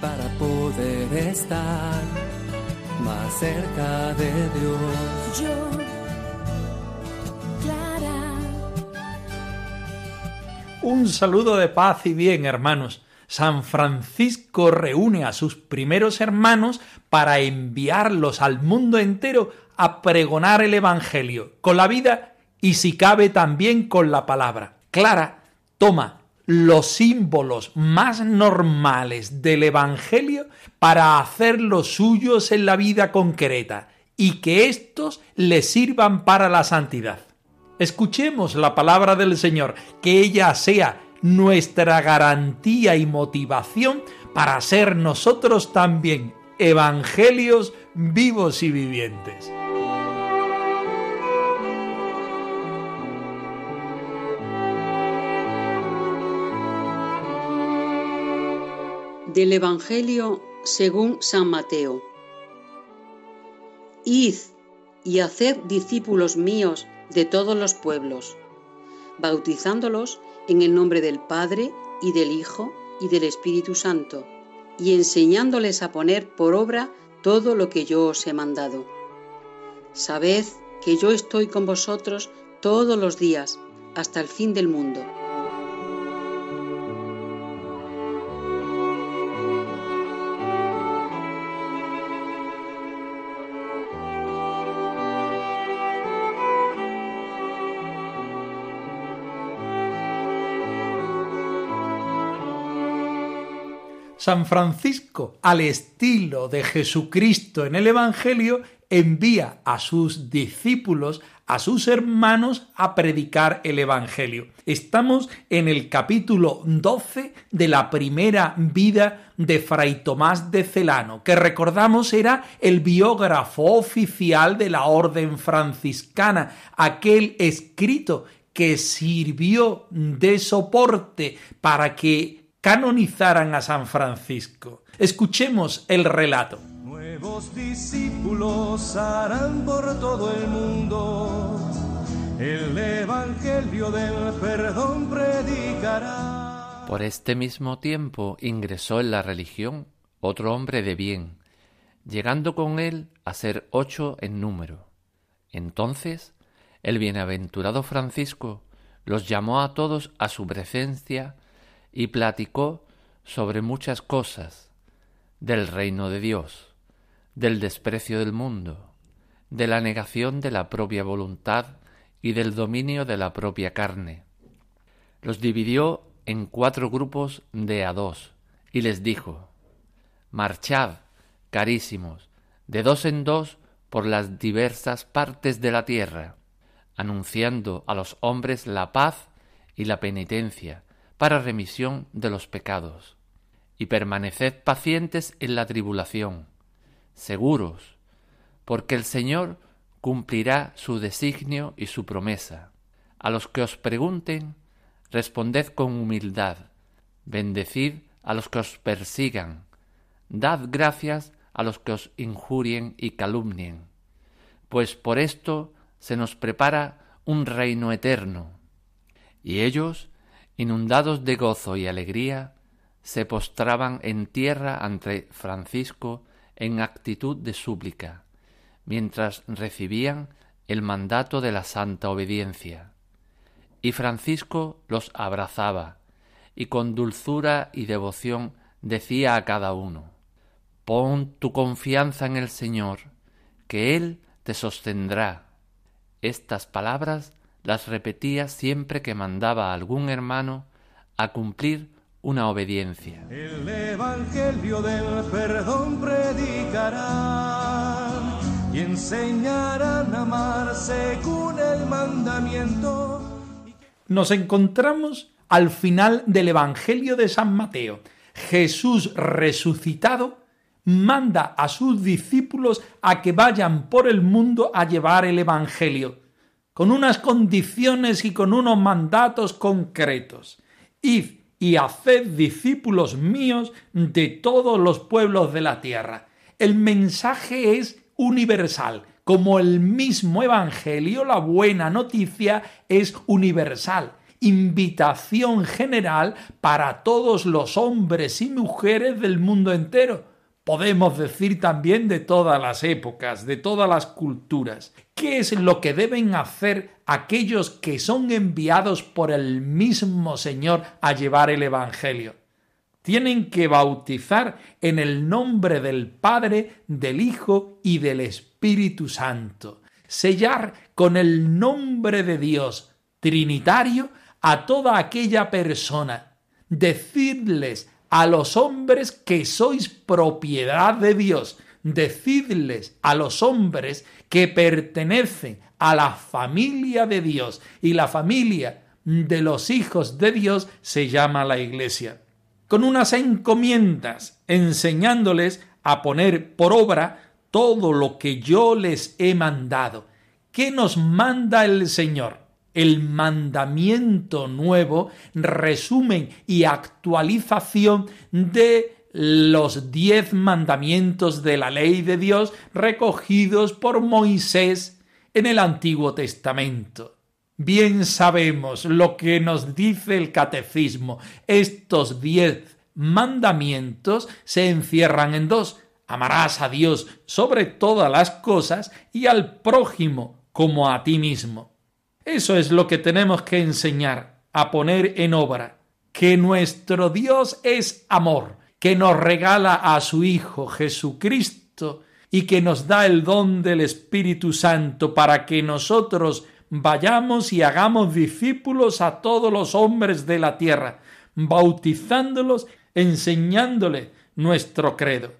para poder estar más cerca de Dios. Yo, Clara. Un saludo de paz y bien, hermanos. San Francisco reúne a sus primeros hermanos para enviarlos al mundo entero a pregonar el Evangelio, con la vida y si cabe también con la palabra. Clara toma los símbolos más normales del Evangelio para hacerlos suyos en la vida concreta y que éstos le sirvan para la santidad. Escuchemos la palabra del Señor, que ella sea nuestra garantía y motivación para ser nosotros también evangelios vivos y vivientes. Del Evangelio según San Mateo. Id y haced discípulos míos de todos los pueblos, bautizándolos en el nombre del Padre y del Hijo y del Espíritu Santo, y enseñándoles a poner por obra todo lo que yo os he mandado. Sabed que yo estoy con vosotros todos los días hasta el fin del mundo. San Francisco, al estilo de Jesucristo en el Evangelio, envía a sus discípulos, a sus hermanos, a predicar el Evangelio. Estamos en el capítulo 12 de la primera vida de Fray Tomás de Celano, que recordamos era el biógrafo oficial de la Orden franciscana, aquel escrito que sirvió de soporte para que canonizaran a San Francisco. Escuchemos el relato. Nuevos discípulos harán por todo el mundo, el Evangelio del perdón predicará. Por este mismo tiempo ingresó en la religión otro hombre de bien, llegando con él a ser ocho en número. Entonces el bienaventurado Francisco los llamó a todos a su presencia y platicó sobre muchas cosas del reino de Dios, del desprecio del mundo, de la negación de la propia voluntad y del dominio de la propia carne. Los dividió en cuatro grupos de a dos y les dijo Marchad, carísimos, de dos en dos por las diversas partes de la tierra, anunciando a los hombres la paz y la penitencia, para remisión de los pecados, y permaneced pacientes en la tribulación, seguros, porque el Señor cumplirá su designio y su promesa. A los que os pregunten, responded con humildad, bendecid a los que os persigan, dad gracias a los que os injurien y calumnien, pues por esto se nos prepara un reino eterno. Y ellos, inundados de gozo y alegría, se postraban en tierra ante Francisco en actitud de súplica, mientras recibían el mandato de la santa obediencia. Y Francisco los abrazaba, y con dulzura y devoción decía a cada uno, Pon tu confianza en el Señor, que Él te sostendrá. Estas palabras las repetía siempre que mandaba a algún hermano a cumplir una obediencia. El Evangelio del perdón predicarán y enseñarán a amar según el mandamiento. Nos encontramos al final del Evangelio de San Mateo. Jesús resucitado manda a sus discípulos a que vayan por el mundo a llevar el Evangelio, con unas condiciones y con unos mandatos concretos. Id y haced discípulos míos de todos los pueblos de la tierra. El mensaje es universal, como el mismo Evangelio, la buena noticia es universal invitación general para todos los hombres y mujeres del mundo entero. Podemos decir también de todas las épocas, de todas las culturas. ¿Qué es lo que deben hacer aquellos que son enviados por el mismo Señor a llevar el Evangelio? Tienen que bautizar en el nombre del Padre, del Hijo y del Espíritu Santo. Sellar con el nombre de Dios Trinitario a toda aquella persona. Decidles a los hombres que sois propiedad de Dios. Decidles a los hombres que pertenecen a la familia de Dios y la familia de los hijos de Dios se llama la iglesia. Con unas encomiendas enseñándoles a poner por obra todo lo que yo les he mandado. ¿Qué nos manda el Señor? El mandamiento nuevo, resumen y actualización de los diez mandamientos de la ley de Dios recogidos por Moisés en el Antiguo Testamento. Bien sabemos lo que nos dice el catecismo. Estos diez mandamientos se encierran en dos. Amarás a Dios sobre todas las cosas y al prójimo como a ti mismo. Eso es lo que tenemos que enseñar, a poner en obra, que nuestro Dios es amor, que nos regala a su Hijo Jesucristo y que nos da el don del Espíritu Santo para que nosotros vayamos y hagamos discípulos a todos los hombres de la tierra, bautizándolos, enseñándoles nuestro credo.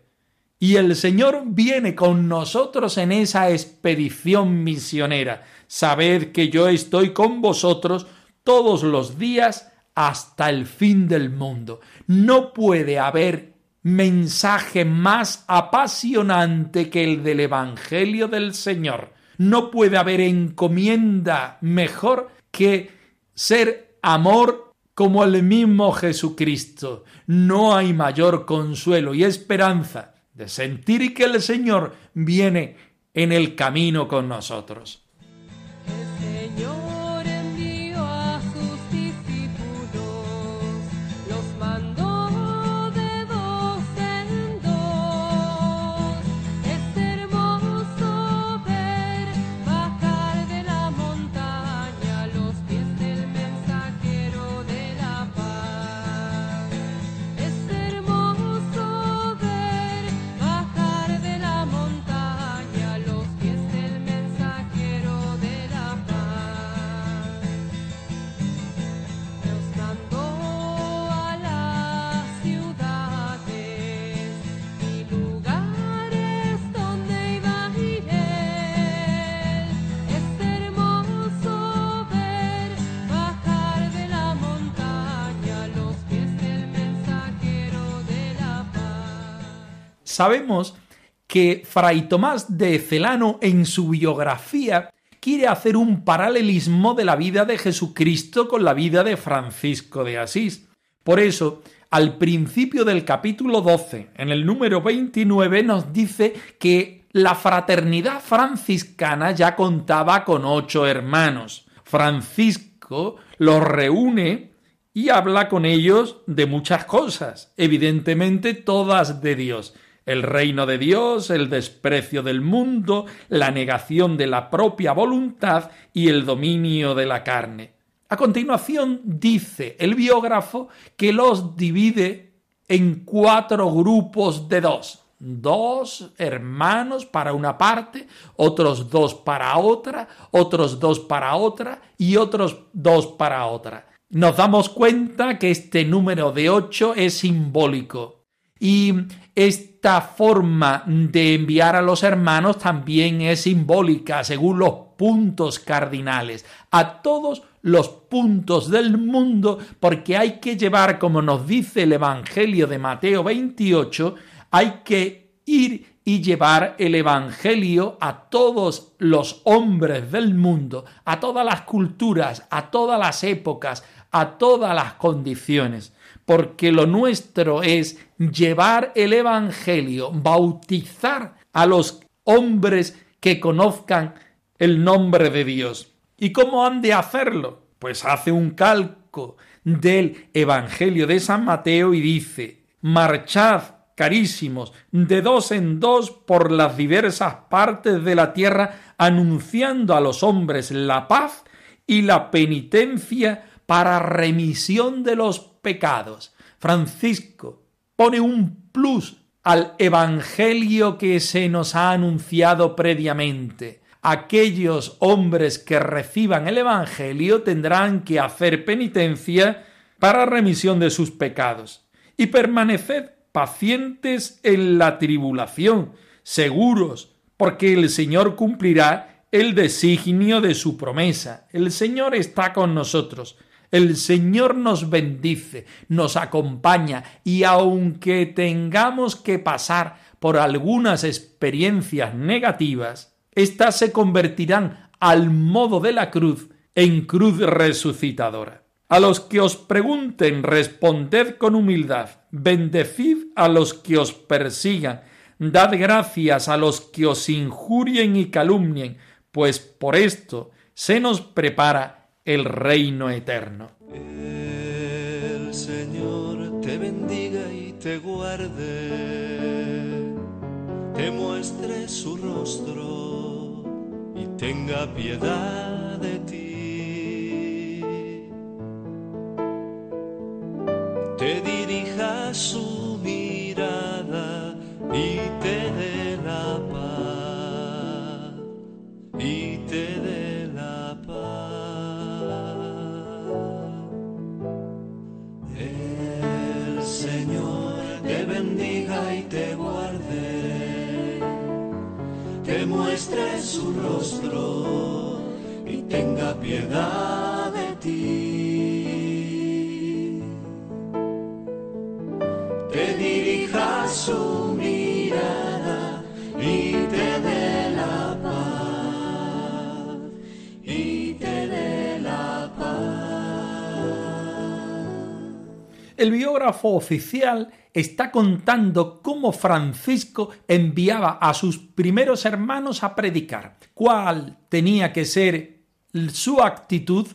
Y el Señor viene con nosotros en esa expedición misionera, sabed que yo estoy con vosotros todos los días hasta el fin del mundo. No puede haber mensaje más apasionante que el del Evangelio del Señor. No puede haber encomienda mejor que ser amor como el mismo Jesucristo. No hay mayor consuelo y esperanza de sentir que el Señor viene en el camino con nosotros. Sabemos que Fray Tomás de Celano en su biografía quiere hacer un paralelismo de la vida de Jesucristo con la vida de Francisco de Asís. Por eso, al principio del capítulo 12, en el número 29, nos dice que la fraternidad franciscana ya contaba con ocho hermanos. Francisco los reúne y habla con ellos de muchas cosas, evidentemente todas de Dios el reino de Dios, el desprecio del mundo, la negación de la propia voluntad y el dominio de la carne. A continuación dice el biógrafo que los divide en cuatro grupos de dos. Dos hermanos para una parte, otros dos para otra, otros dos para otra y otros dos para otra. Nos damos cuenta que este número de ocho es simbólico y esta forma de enviar a los hermanos también es simbólica según los puntos cardinales. A todos los puntos del mundo, porque hay que llevar, como nos dice el Evangelio de Mateo 28, hay que ir y llevar el Evangelio a todos los hombres del mundo, a todas las culturas, a todas las épocas, a todas las condiciones, porque lo nuestro es llevar el Evangelio, bautizar a los hombres que conozcan el nombre de Dios. ¿Y cómo han de hacerlo? Pues hace un calco del Evangelio de San Mateo y dice, marchad, carísimos, de dos en dos por las diversas partes de la tierra, anunciando a los hombres la paz y la penitencia para remisión de los pecados. Francisco pone un plus al Evangelio que se nos ha anunciado previamente. Aquellos hombres que reciban el Evangelio tendrán que hacer penitencia para remisión de sus pecados. Y permaneced pacientes en la tribulación, seguros, porque el Señor cumplirá el designio de su promesa. El Señor está con nosotros. El Señor nos bendice, nos acompaña y aunque tengamos que pasar por algunas experiencias negativas, éstas se convertirán al modo de la cruz en cruz resucitadora. A los que os pregunten, responded con humildad, bendecid a los que os persigan, dad gracias a los que os injurien y calumnien, pues por esto se nos prepara el reino eterno. El Señor te bendiga y te guarde, te muestre su rostro y tenga piedad de ti. Te dirija su su rostro y tenga piedad de ti. Te dirija su mirada El biógrafo oficial está contando cómo Francisco enviaba a sus primeros hermanos a predicar, cuál tenía que ser su actitud,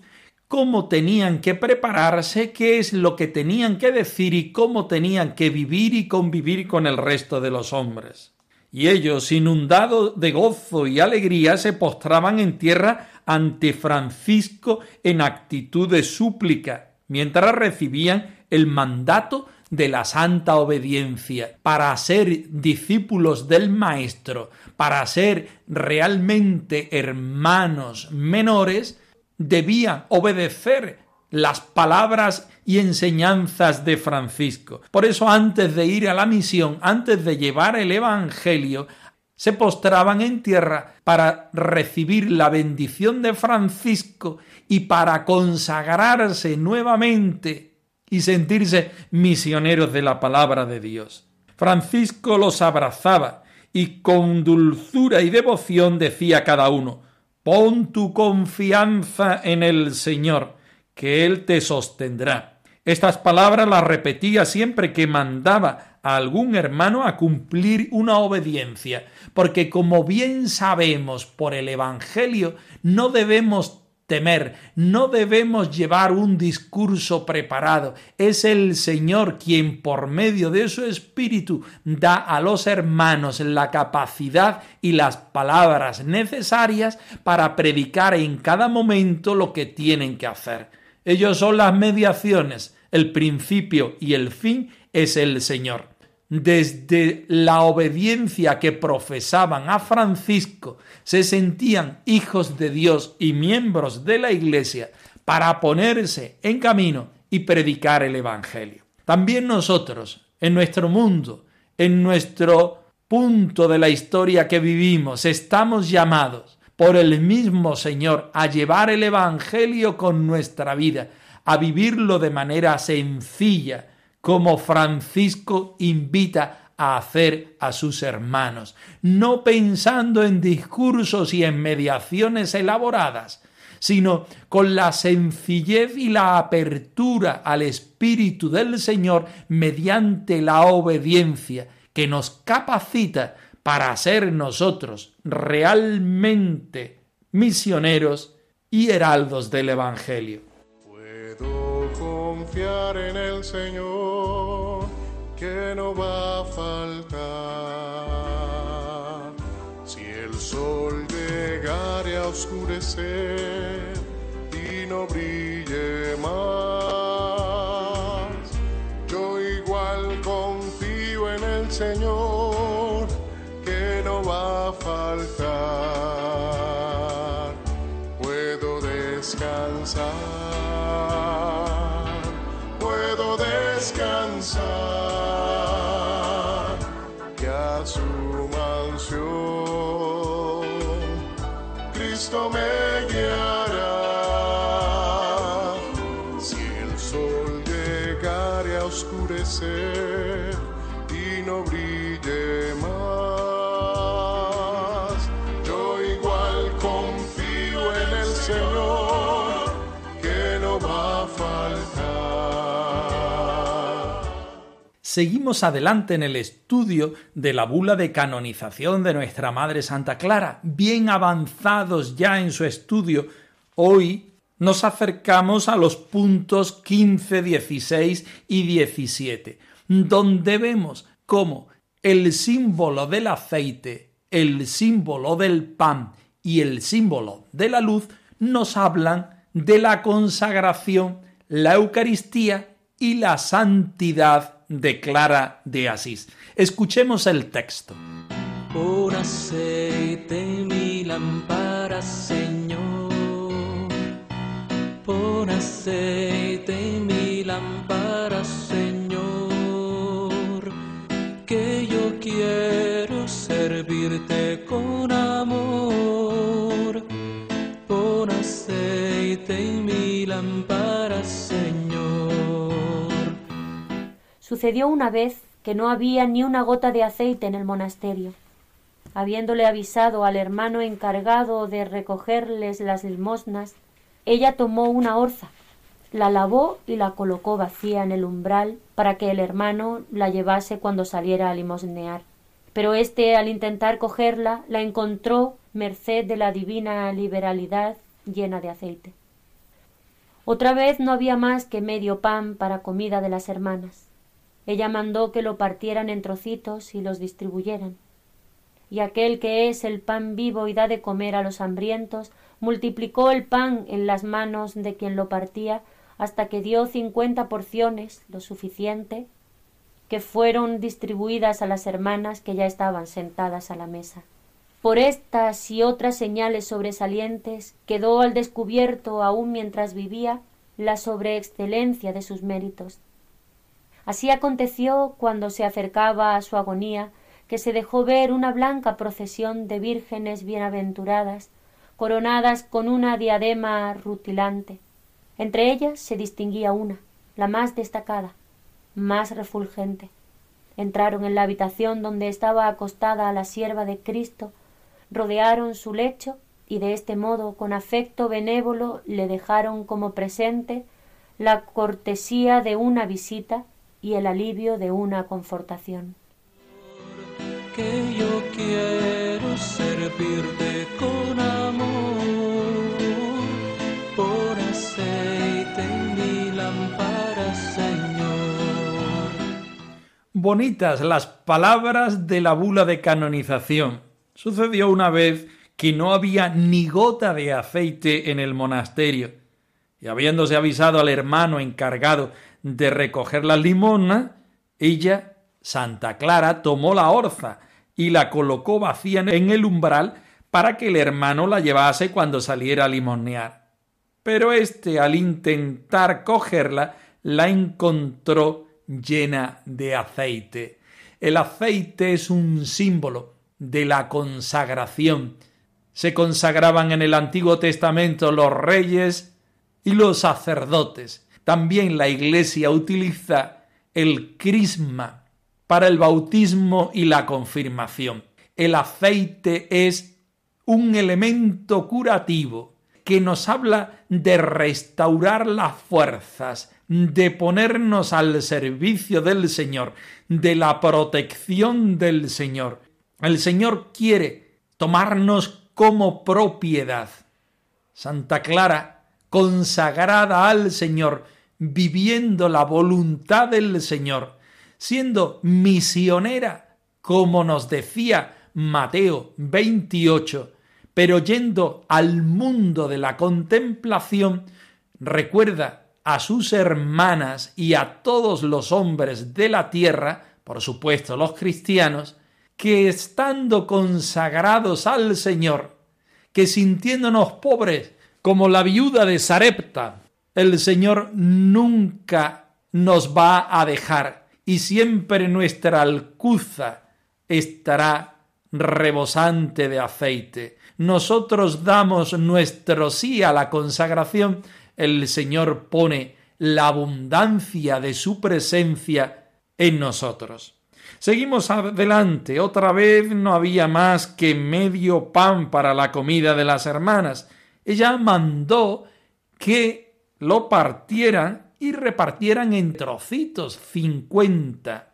cómo tenían que prepararse, qué es lo que tenían que decir y cómo tenían que vivir y convivir con el resto de los hombres. Y ellos, inundados de gozo y alegría, se postraban en tierra ante Francisco en actitud de súplica, mientras recibían el mandato de la santa obediencia para ser discípulos del Maestro, para ser realmente hermanos menores, debían obedecer las palabras y enseñanzas de Francisco. Por eso antes de ir a la misión, antes de llevar el Evangelio, se postraban en tierra para recibir la bendición de Francisco y para consagrarse nuevamente y sentirse misioneros de la palabra de Dios. Francisco los abrazaba y con dulzura y devoción decía a cada uno, pon tu confianza en el Señor, que Él te sostendrá. Estas palabras las repetía siempre que mandaba a algún hermano a cumplir una obediencia, porque como bien sabemos por el Evangelio, no debemos temer, no debemos llevar un discurso preparado. Es el Señor quien por medio de su Espíritu da a los hermanos la capacidad y las palabras necesarias para predicar en cada momento lo que tienen que hacer. Ellos son las mediaciones, el principio y el fin es el Señor desde la obediencia que profesaban a Francisco, se sentían hijos de Dios y miembros de la Iglesia para ponerse en camino y predicar el Evangelio. También nosotros, en nuestro mundo, en nuestro punto de la historia que vivimos, estamos llamados por el mismo Señor a llevar el Evangelio con nuestra vida, a vivirlo de manera sencilla, como Francisco invita a hacer a sus hermanos, no pensando en discursos y en mediaciones elaboradas, sino con la sencillez y la apertura al Espíritu del Señor mediante la obediencia que nos capacita para ser nosotros realmente misioneros y heraldos del Evangelio. Confiar en el Señor que no va a faltar. Si el sol llegare a oscurecer y no brille más, Seguimos adelante en el estudio de la bula de canonización de nuestra Madre Santa Clara. Bien avanzados ya en su estudio, hoy nos acercamos a los puntos 15, 16 y 17, donde vemos cómo el símbolo del aceite, el símbolo del pan y el símbolo de la luz nos hablan de la consagración, la Eucaristía y la santidad de Clara de Asís. Escuchemos el texto. Pon aceite mi lámpara, Señor. Pon aceite mi lámpara, Señor. Sucedió una vez que no había ni una gota de aceite en el monasterio. Habiéndole avisado al hermano encargado de recogerles las limosnas, ella tomó una orza, la lavó y la colocó vacía en el umbral para que el hermano la llevase cuando saliera a limosnear. Pero éste, al intentar cogerla, la encontró merced de la divina liberalidad llena de aceite. Otra vez no había más que medio pan para comida de las hermanas. Ella mandó que lo partieran en trocitos y los distribuyeran. Y aquel que es el pan vivo y da de comer a los hambrientos, multiplicó el pan en las manos de quien lo partía hasta que dio cincuenta porciones, lo suficiente, que fueron distribuidas a las hermanas que ya estaban sentadas a la mesa. Por estas y otras señales sobresalientes quedó al descubierto aun mientras vivía la sobreexcelencia de sus méritos. Así aconteció cuando se acercaba a su agonía que se dejó ver una blanca procesión de vírgenes bienaventuradas, coronadas con una diadema rutilante. Entre ellas se distinguía una, la más destacada, más refulgente. Entraron en la habitación donde estaba acostada la sierva de Cristo, rodearon su lecho y de este modo, con afecto benévolo, le dejaron como presente la cortesía de una visita y el alivio de una confortación. que yo quiero servirte con amor. Por aceite en mi lámpara, Señor. Bonitas las palabras de la bula de canonización. Sucedió una vez que no había ni gota de aceite en el monasterio, y habiéndose avisado al hermano encargado de recoger la limosna, ella, Santa Clara, tomó la orza y la colocó vacía en el umbral para que el hermano la llevase cuando saliera a limosnear. Pero éste, al intentar cogerla, la encontró llena de aceite. El aceite es un símbolo de la consagración. se consagraban en el Antiguo Testamento los reyes y los sacerdotes. También la Iglesia utiliza el crisma para el bautismo y la confirmación. El aceite es un elemento curativo que nos habla de restaurar las fuerzas, de ponernos al servicio del Señor, de la protección del Señor. El Señor quiere tomarnos como propiedad. Santa Clara, consagrada al Señor, viviendo la voluntad del Señor, siendo misionera, como nos decía Mateo 28, pero yendo al mundo de la contemplación, recuerda a sus hermanas y a todos los hombres de la tierra, por supuesto los cristianos, que estando consagrados al Señor, que sintiéndonos pobres como la viuda de Sarepta, el Señor nunca nos va a dejar y siempre nuestra alcuza estará rebosante de aceite nosotros damos nuestro sí a la consagración, el Señor pone la abundancia de su presencia en nosotros. Seguimos adelante. Otra vez no había más que medio pan para la comida de las hermanas. Ella mandó que lo partieran y repartieran en trocitos, cincuenta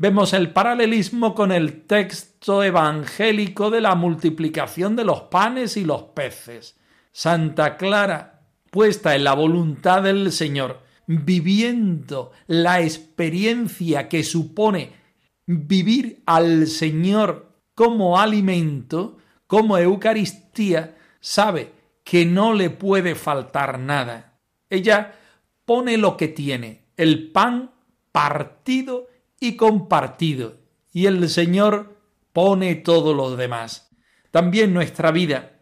vemos el paralelismo con el texto evangélico de la multiplicación de los panes y los peces. Santa Clara, puesta en la voluntad del Señor, viviendo la experiencia que supone vivir al Señor como alimento, como Eucaristía, sabe que no le puede faltar nada. Ella pone lo que tiene, el pan partido y compartido, y el Señor pone todo lo demás. También nuestra vida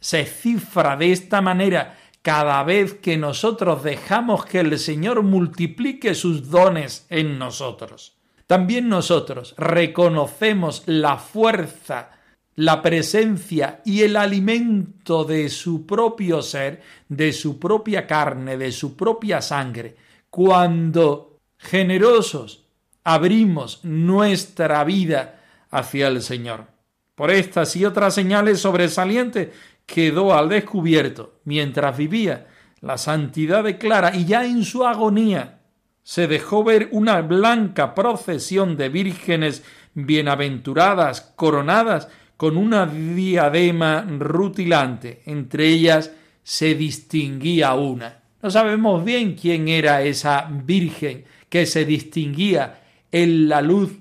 se cifra de esta manera cada vez que nosotros dejamos que el Señor multiplique sus dones en nosotros. También nosotros reconocemos la fuerza, la presencia y el alimento de su propio ser, de su propia carne, de su propia sangre, cuando generosos abrimos nuestra vida hacia el Señor. Por estas y otras señales sobresalientes quedó al descubierto mientras vivía la santidad de Clara y ya en su agonía se dejó ver una blanca procesión de vírgenes bienaventuradas, coronadas con una diadema rutilante. Entre ellas se distinguía una. No sabemos bien quién era esa virgen que se distinguía en la luz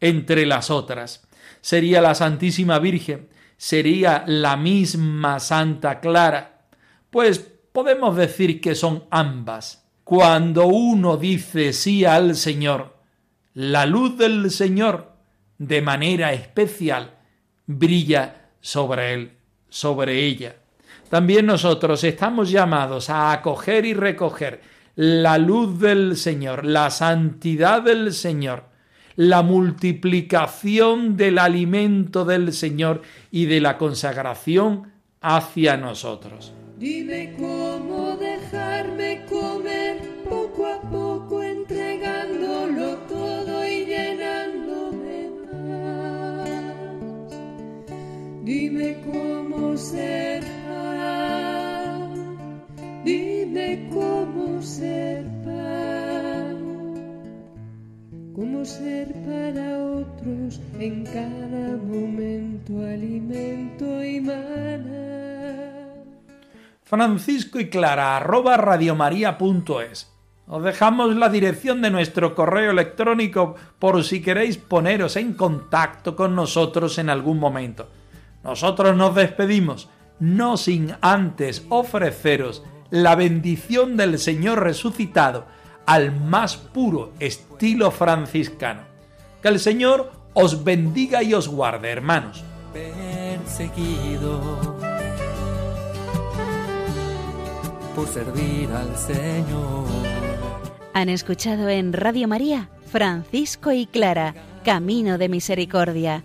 entre las otras. Sería la Santísima Virgen, sería la misma Santa Clara. Pues podemos decir que son ambas. Cuando uno dice sí al Señor, la luz del Señor de manera especial brilla sobre él, sobre ella. También nosotros estamos llamados a acoger y recoger la luz del Señor, la santidad del Señor, la multiplicación del alimento del Señor y de la consagración hacia nosotros. Dime cómo ser para otros en cada momento alimento y. Francisco y Clara arroba radiomaria.es. Os dejamos la dirección de nuestro correo electrónico por si queréis poneros en contacto con nosotros en algún momento. Nosotros nos despedimos, no sin antes ofreceros la bendición del Señor resucitado al más puro estilo franciscano. Que el Señor os bendiga y os guarde, hermanos. Perseguido por servir al Señor. Han escuchado en Radio María Francisco y Clara, Camino de Misericordia,